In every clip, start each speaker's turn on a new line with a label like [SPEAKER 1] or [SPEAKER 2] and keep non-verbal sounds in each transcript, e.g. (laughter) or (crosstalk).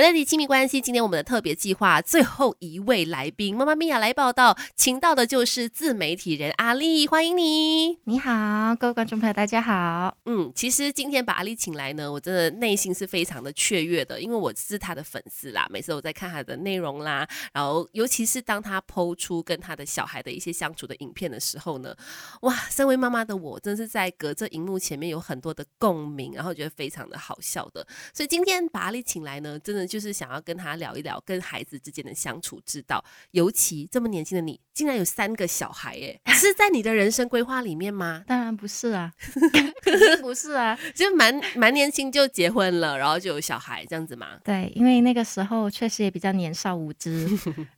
[SPEAKER 1] Melody 亲密关系，今天我们的特别计划最后一位来宾，妈妈咪呀来报道，请到的就是自媒体人阿丽，欢迎你。
[SPEAKER 2] 你好，各位观众朋友，大家好。
[SPEAKER 1] 嗯，其实今天把阿丽请来呢，我真的内心是非常的雀跃的，因为我是她的粉丝啦，每次我在看她的内容啦，然后尤其是当她抛出跟她的小孩的一些相处的影片的时候呢，哇，身为妈妈的我，真是在隔着荧幕前面有很多的共鸣，然后觉得非常的好笑的，所以今天把阿丽请来呢，真的。就是想要跟他聊一聊跟孩子之间的相处之道，尤其这么年轻的你，竟然有三个小孩，哎，(laughs) 是在你的人生规划里面吗？
[SPEAKER 2] 当然不是啊，(laughs) 肯定不是啊，(laughs)
[SPEAKER 1] 就蛮蛮年轻就结婚了，然后就有小孩这样子嘛？
[SPEAKER 2] 对，因为那个时候确实也比较年少无知，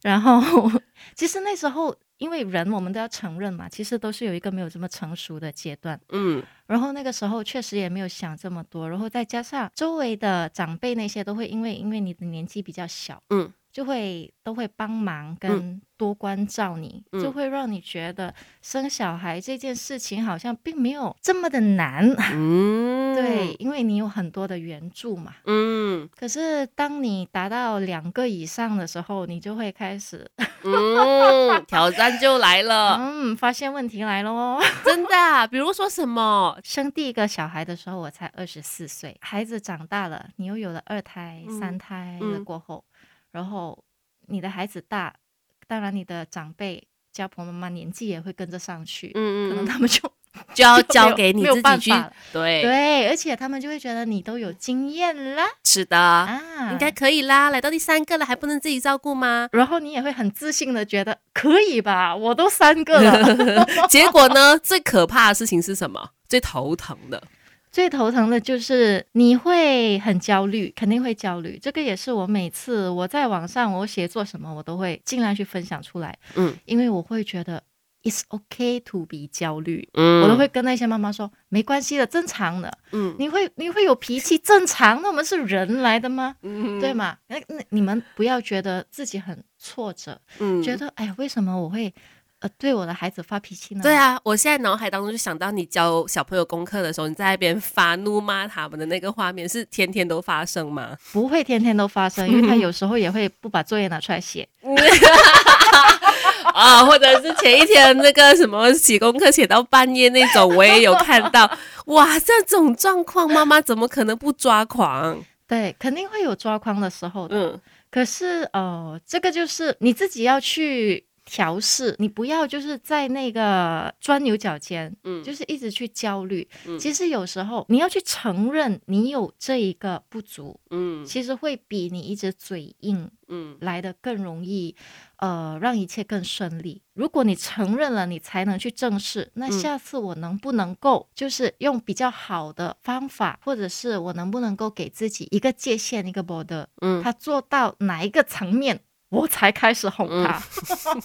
[SPEAKER 2] 然后其实那时候。因为人，我们都要承认嘛，其实都是有一个没有这么成熟的阶段，嗯，然后那个时候确实也没有想这么多，然后再加上周围的长辈那些都会因为因为你的年纪比较小，嗯。就会都会帮忙跟多关照你，就会让你觉得生小孩这件事情好像并没有这么的难。(laughs) 嗯，对，因为你有很多的援助嘛。嗯，可是当你达到两个以上的时候，你就会开始，
[SPEAKER 1] 嗯，挑战就来了。
[SPEAKER 2] 嗯，发现问题来了哦，(laughs)
[SPEAKER 1] 真的。比如说什么？
[SPEAKER 2] 生第一个小孩的时候，我才二十四岁，孩子长大了，你又有了二胎、三胎了过后。然后你的孩子大，当然你的长辈、家婆妈妈年纪也会跟着上去，嗯嗯，可能他们就
[SPEAKER 1] 就要交给你自己去，对
[SPEAKER 2] 对，而且他们就会觉得你都有经验啦，
[SPEAKER 1] 是的啊，应该可以啦，来到第三个了还不能自己照顾吗？(laughs)
[SPEAKER 2] 然后你也会很自信的觉得可以吧，我都三个了，(laughs)
[SPEAKER 1] 结果呢，最可怕的事情是什么？最头疼的。
[SPEAKER 2] 最头疼的就是你会很焦虑，肯定会焦虑。这个也是我每次我在网上我写作什么，我都会尽量去分享出来。嗯，因为我会觉得 it's okay to be 焦虑。嗯，我都会跟那些妈妈说，没关系的，正常的。嗯，你会你会有脾气，正常。那我们是人来的吗？嗯，对吗？那那你们不要觉得自己很挫折。嗯，觉得哎呀，为什么我会？呃，对我的孩子发脾气呢？
[SPEAKER 1] 对啊，我现在脑海当中就想到你教小朋友功课的时候，你在那边发怒骂他们的那个画面，是天天都发生吗？
[SPEAKER 2] 不会天天都发生，因为他有时候也会不把作业拿出来写。(laughs) (laughs)
[SPEAKER 1] 啊，或者是前一天那个什么写功课写到半夜那种，我也有看到。(laughs) 哇，这种状况，妈妈怎么可能不抓狂？
[SPEAKER 2] 对，肯定会有抓狂的时候的。嗯，可是呃，这个就是你自己要去。调试，你不要就是在那个钻牛角尖，嗯，就是一直去焦虑。其实有时候你要去承认你有这一个不足，嗯，其实会比你一直嘴硬，嗯，来的更容易，呃，让一切更顺利。如果你承认了，你才能去正视。那下次我能不能够就是用比较好的方法，或者是我能不能够给自己一个界限，一个 border，嗯，他做到哪一个层面？我才开始哄他，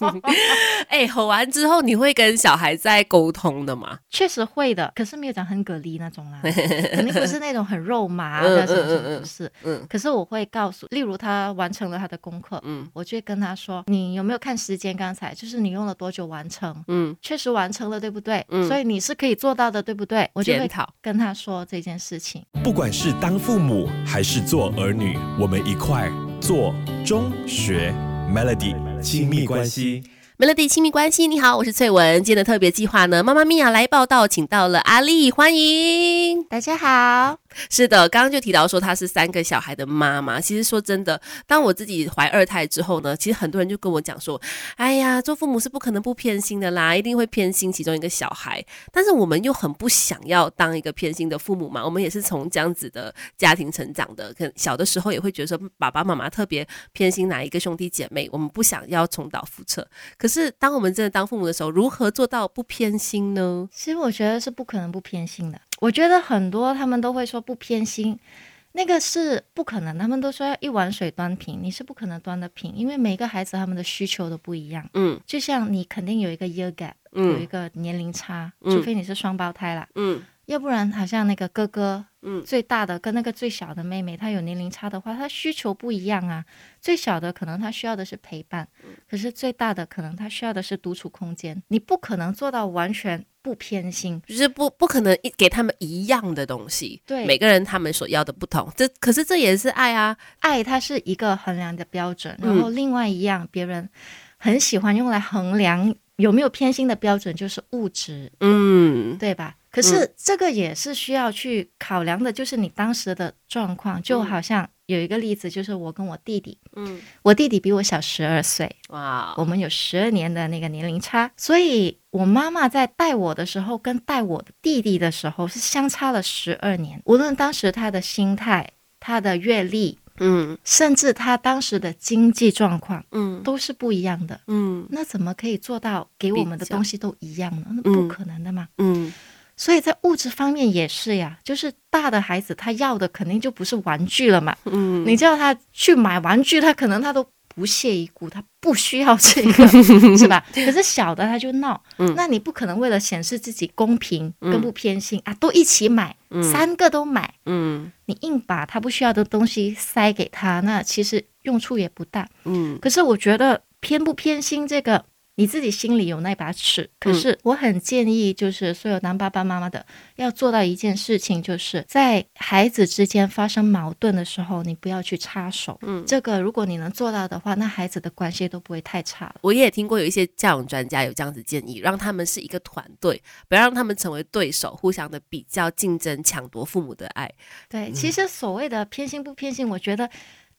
[SPEAKER 2] (laughs)
[SPEAKER 1] 哎，哄完之后你会跟小孩在沟通的吗？
[SPEAKER 2] 确实会的，可是没有讲很蛤蜊那种啦，(laughs) 肯定不是那种很肉麻的什么，不是。嗯。可是我会告诉，例如他完成了他的功课，嗯，我就会跟他说：“你有没有看时间？刚才就是你用了多久完成？嗯，确实完成了，对不对？嗯，所以你是可以做到的，对不对？我就会跟他说这件事情。
[SPEAKER 3] 不管是当父母还是做儿女，我们一块。做中学 Melody 亲密关系。
[SPEAKER 1] Melody 亲密关系，你好，我是翠文。今天的特别计划呢，妈妈咪呀来报道，请到了阿丽，欢迎
[SPEAKER 2] 大家好。
[SPEAKER 1] 是的，刚刚就提到说她是三个小孩的妈妈。其实说真的，当我自己怀二胎之后呢，其实很多人就跟我讲说，哎呀，做父母是不可能不偏心的啦，一定会偏心其中一个小孩。但是我们又很不想要当一个偏心的父母嘛，我们也是从这样子的家庭成长的，可小的时候也会觉得说爸爸妈妈特别偏心哪一个兄弟姐妹，我们不想要重蹈覆辙。可可是，当我们真的当父母的时候，如何做到不偏心呢？
[SPEAKER 2] 其实我觉得是不可能不偏心的。我觉得很多他们都会说不偏心，那个是不可能。他们都说要一碗水端平，你是不可能端得平，因为每个孩子他们的需求都不一样。嗯，就像你肯定有一个 year gap，有一个年龄差，除非你是双胞胎啦。嗯。要不然好像那个哥哥，嗯，最大的跟那个最小的妹妹，她有年龄差的话，她需求不一样啊。最小的可能她需要的是陪伴，可是最大的可能她需要的是独处空间。你不可能做到完全不偏心，
[SPEAKER 1] 就是不不可能一给他们一样的东西。
[SPEAKER 2] 对，
[SPEAKER 1] 每个人他们所要的不同，这可是这也是爱啊，
[SPEAKER 2] 爱它是一个衡量的标准。然后另外一样，别人很喜欢用来衡量有没有偏心的标准就是物质，嗯，对吧？可是这个也是需要去考量的，就是你当时的状况。就好像有一个例子，就是我跟我弟弟，嗯，我弟弟比我小十二岁，哇，我们有十二年的那个年龄差，所以我妈妈在带我的时候，跟带我的弟弟的时候是相差了十二年。无论当时他的心态、他的阅历，嗯，甚至他当时的经济状况，嗯，都是不一样的，嗯，那怎么可以做到给我们的东西都一样呢？那不可能的嘛，嗯。所以在物质方面也是呀，就是大的孩子他要的肯定就不是玩具了嘛。嗯，你叫他去买玩具，他可能他都不屑一顾，他不需要这个，(laughs) 是吧？可是小的他就闹，那你不可能为了显示自己公平跟不偏心啊，都一起买，三个都买，嗯，你硬把他不需要的东西塞给他，那其实用处也不大。嗯，可是我觉得偏不偏心这个。你自己心里有那把尺，可是我很建议，就是所有当爸爸妈妈的要做到一件事情，就是在孩子之间发生矛盾的时候，你不要去插手。嗯，这个如果你能做到的话，那孩子的关系都不会太差。
[SPEAKER 1] 我也听过有一些教养专家有这样子建议，让他们是一个团队，不要让他们成为对手，互相的比较、竞争、抢夺父母的爱。
[SPEAKER 2] 对，其实所谓的偏心不偏心，我觉得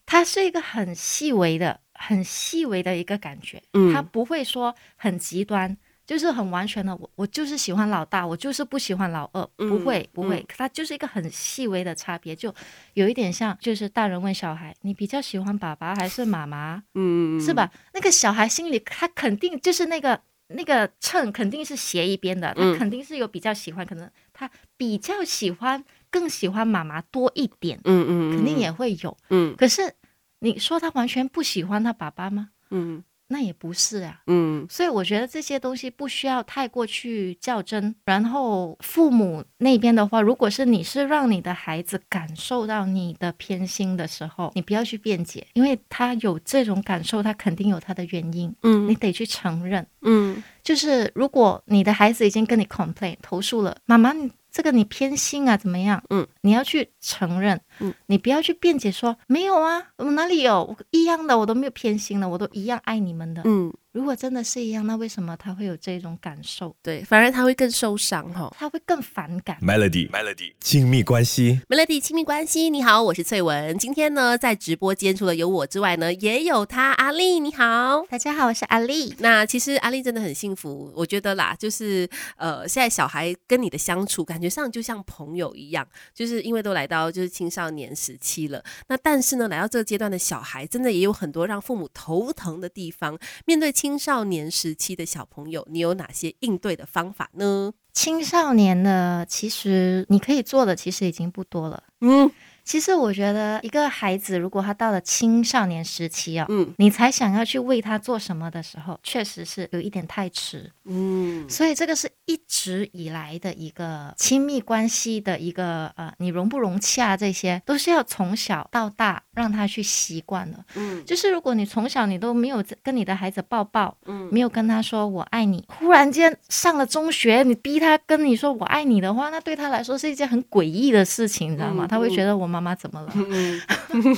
[SPEAKER 2] 它是一个很细微的。很细微的一个感觉，嗯，他不会说很极端，就是很完全的。我我就是喜欢老大，我就是不喜欢老二，不会不会，他就是一个很细微的差别，就有一点像，就是大人问小孩，你比较喜欢爸爸还是妈妈？嗯，是吧？那个小孩心里他肯定就是那个那个秤肯定是斜一边的，他肯定是有比较喜欢，可能他比较喜欢更喜欢妈妈多一点，嗯嗯，肯定也会有，嗯，可是。你说他完全不喜欢他爸爸吗？嗯，那也不是啊。嗯，所以我觉得这些东西不需要太过去较真。然后父母那边的话，如果是你是让你的孩子感受到你的偏心的时候，你不要去辩解，因为他有这种感受，他肯定有他的原因。嗯，你得去承认。嗯，就是如果你的孩子已经跟你 complain 投诉了，妈妈。你这个你偏心啊？怎么样？嗯，你要去承认，嗯，你不要去辩解说没有啊，我哪里有一样的，我都没有偏心的，我都一样爱你们的，嗯。如果真的是一样，那为什么他会有这种感受？
[SPEAKER 1] 对，反而他会更受伤哈，
[SPEAKER 2] 他会更反感。
[SPEAKER 3] Melody，Melody，亲密关系
[SPEAKER 1] ，Melody，亲密关系。你好，我是翠文。今天呢，在直播间除了有我之外呢，也有他阿丽。你好，
[SPEAKER 2] 大家好，我是阿丽。
[SPEAKER 1] 那其实阿丽真的很幸福，我觉得啦，就是呃，现在小孩跟你的相处，感觉上就像朋友一样，就是因为都来到就是青少年时期了。那但是呢，来到这个阶段的小孩，真的也有很多让父母头疼的地方。面对青青少年时期的小朋友，你有哪些应对的方法呢？
[SPEAKER 2] 青少年呢，其实你可以做的其实已经不多了。嗯。其实我觉得，一个孩子如果他到了青少年时期啊，嗯，你才想要去为他做什么的时候，确实是有一点太迟，嗯，所以这个是一直以来的一个亲密关系的一个呃，你融不融洽，这些都是要从小到大让他去习惯的，嗯，就是如果你从小你都没有跟你的孩子抱抱，嗯，没有跟他说我爱你，忽然间上了中学，你逼他跟你说我爱你的话，那对他来说是一件很诡异的事情，你知道吗？他会觉得我们。妈妈怎么了？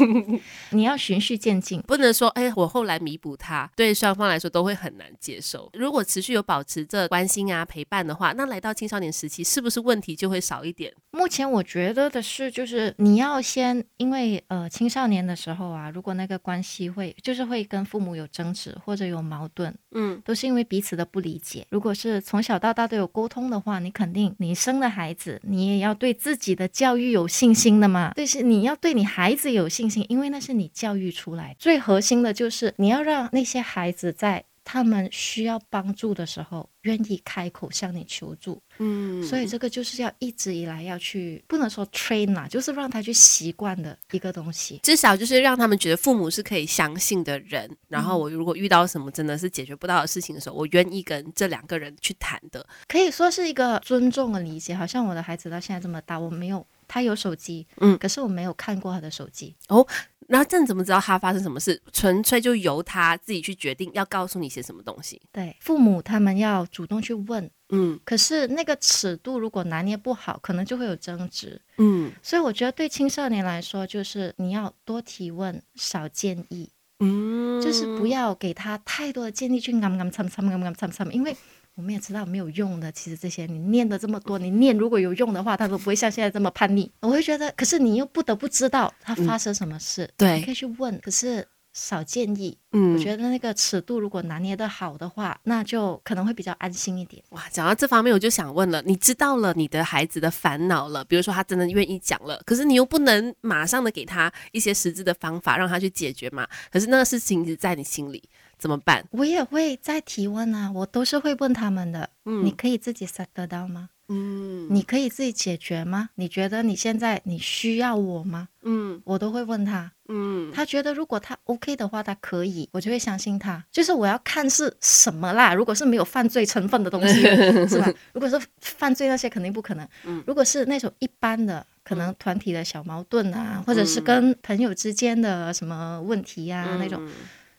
[SPEAKER 2] (laughs) 你要循序渐进，
[SPEAKER 1] 不能说哎，我后来弥补他，对双方来说都会很难接受。如果持续有保持着关心啊陪伴的话，那来到青少年时期，是不是问题就会少一点？
[SPEAKER 2] 目前我觉得的是，就是你要先，因为呃青少年的时候啊，如果那个关系会就是会跟父母有争执或者有矛盾，嗯，都是因为彼此的不理解。如果是从小到大都有沟通的话，你肯定你生的孩子，你也要对自己的教育有信心的嘛，对。是你要对你孩子有信心，因为那是你教育出来最核心的，就是你要让那些孩子在。他们需要帮助的时候，愿意开口向你求助。嗯，所以这个就是要一直以来要去，不能说 train 啦，就是让他去习惯的一个东西。
[SPEAKER 1] 至少就是让他们觉得父母是可以相信的人。然后我如果遇到什么真的是解决不到的事情的时候，我愿意跟这两个人去谈的。
[SPEAKER 2] 可以说是一个尊重的理解。好像我的孩子到现在这么大，我没有他有手机，嗯，可是我没有看过他的手机。
[SPEAKER 1] 哦，那这怎么知道他发生什么事？纯粹就由他自己去决定要告诉你些什么东西。
[SPEAKER 2] 对，父母他们要主动去问。嗯，可是那个尺度如果拿捏不好，可能就会有争执。嗯，所以我觉得对青少年来说，就是你要多提问，少建议。嗯，就是不要给他太多的建议去啱啱参参啱啱参参，因为我们也知道没有用的。其实这些你念的这么多，你念如果有用的话，他都不会像现在这么叛逆。我会觉得，可是你又不得不知道他发生什么事，
[SPEAKER 1] 对，
[SPEAKER 2] 你可以去问。可是。少建议，嗯，我觉得那个尺度如果拿捏的好的话，那就可能会比较安心一点。
[SPEAKER 1] 哇，讲到这方面，我就想问了，你知道了你的孩子的烦恼了，比如说他真的愿意讲了，可是你又不能马上的给他一些实质的方法让他去解决嘛？可是那个事情一直在你心里，怎么办？
[SPEAKER 2] 我也会再提问啊，我都是会问他们的，嗯，你可以自己 set 得到吗？嗯，你可以自己解决吗？你觉得你现在你需要我吗？嗯，我都会问他。嗯，他觉得如果他 OK 的话，他可以，我就会相信他。就是我要看是什么啦。如果是没有犯罪成分的东西，(laughs) 是吧？如果是犯罪那些，肯定不可能。嗯，如果是那种一般的，可能团体的小矛盾啊，或者是跟朋友之间的什么问题呀，那种。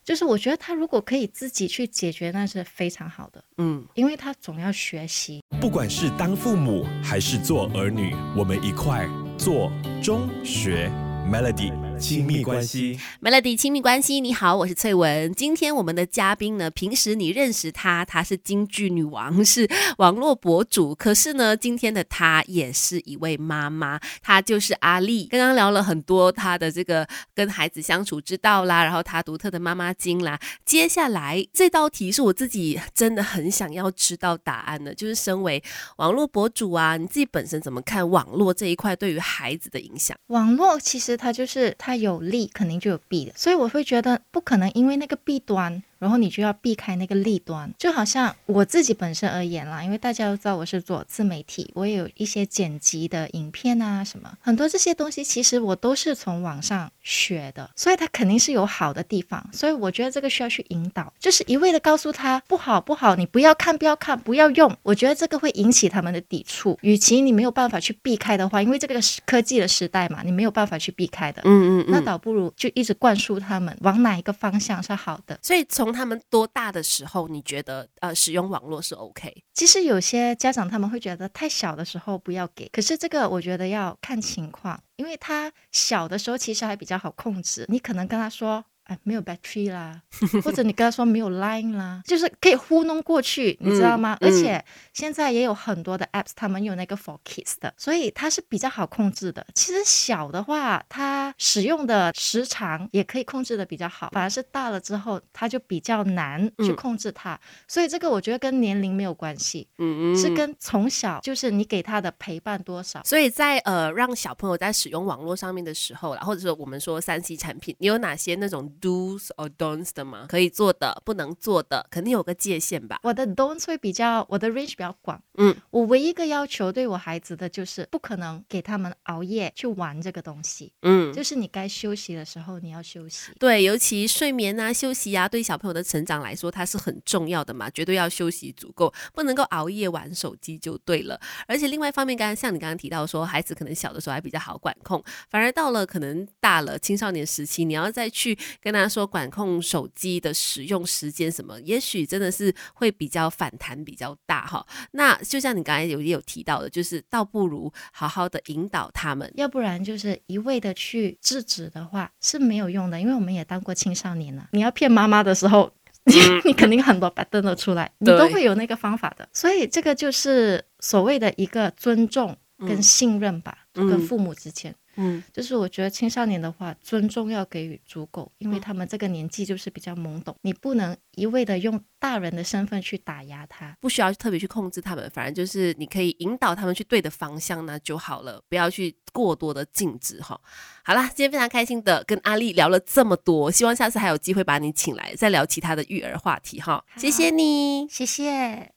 [SPEAKER 2] 就是我觉得他如果可以自己去解决，那是非常好的。嗯，因为他总要学习。
[SPEAKER 3] 不管是当父母还是做儿女，我们一块做中学 Melody。亲密关系
[SPEAKER 1] ，Melody 亲密关系，你好，我是翠文。今天我们的嘉宾呢，平时你认识她，她是京剧女王，是网络博主。可是呢，今天的她也是一位妈妈，她就是阿丽。刚刚聊了很多她的这个跟孩子相处之道啦，然后她独特的妈妈经啦。接下来这道题是我自己真的很想要知道答案的，就是身为网络博主啊，你自己本身怎么看网络这一块对于孩子的影响？
[SPEAKER 2] 网络其实它就是它。它有利，肯定就有弊的，所以我会觉得不可能因为那个弊端。然后你就要避开那个利端，就好像我自己本身而言啦，因为大家都知道我是做自媒体，我也有一些剪辑的影片啊什么，很多这些东西其实我都是从网上学的，所以它肯定是有好的地方，所以我觉得这个需要去引导，就是一味的告诉他不好不好，你不要看不要看不要用，我觉得这个会引起他们的抵触。与其你没有办法去避开的话，因为这个科技的时代嘛，你没有办法去避开的，嗯嗯，那倒不如就一直灌输他们往哪一个方向是好的，
[SPEAKER 1] 所以从。他们多大的时候，你觉得呃使用网络是 OK？
[SPEAKER 2] 其实有些家长他们会觉得太小的时候不要给，可是这个我觉得要看情况，因为他小的时候其实还比较好控制，你可能跟他说。没有 battery 啦，或者你跟他说没有 line 啦，(laughs) 就是可以糊弄过去，你知道吗？而且现在也有很多的 apps，他们有那个 for kids 的，所以它是比较好控制的。其实小的话，它使用的时长也可以控制的比较好，反而是大了之后，它就比较难去控制它。所以这个我觉得跟年龄没有关系，嗯嗯，是跟从小就是你给他的陪伴多少。
[SPEAKER 1] 所以在呃让小朋友在使用网络上面的时候啦，或者说我们说三 C 产品，你有哪些那种？Do's or don'ts 的吗？可以做的，不能做的，肯定有个界限吧。
[SPEAKER 2] 我的 don'ts 会比较，我的 range 比较广。嗯，我唯一一个要求对我孩子的就是，不可能给他们熬夜去玩这个东西。嗯，就是你该休息的时候你要休息。
[SPEAKER 1] 对，尤其睡眠啊、休息啊，对小朋友的成长来说，它是很重要的嘛，绝对要休息足够，不能够熬夜玩手机就对了。而且另外一方面，刚刚像你刚刚提到说，孩子可能小的时候还比较好管控，反而到了可能大了青少年时期，你要再去跟跟他说管控手机的使用时间什么，也许真的是会比较反弹比较大哈。那就像你刚才有也有提到的，就是倒不如好好的引导他们，
[SPEAKER 2] 要不然就是一味的去制止的话是没有用的。因为我们也当过青少年了，你要骗妈妈的时候，(laughs) 你肯定很多白灯都出来，你都会有那个方法的。所以这个就是所谓的一个尊重跟信任吧，跟父母之间。嗯，就是我觉得青少年的话，尊重要给予足够，因为他们这个年纪就是比较懵懂，你不能一味的用大人的身份去打压他，
[SPEAKER 1] 不需要特别去控制他们，反正就是你可以引导他们去对的方向呢就好了，不要去过多的禁止哈。好啦，今天非常开心的跟阿丽聊了这么多，希望下次还有机会把你请来再聊其他的育儿话题哈。谢谢你，
[SPEAKER 2] 谢谢。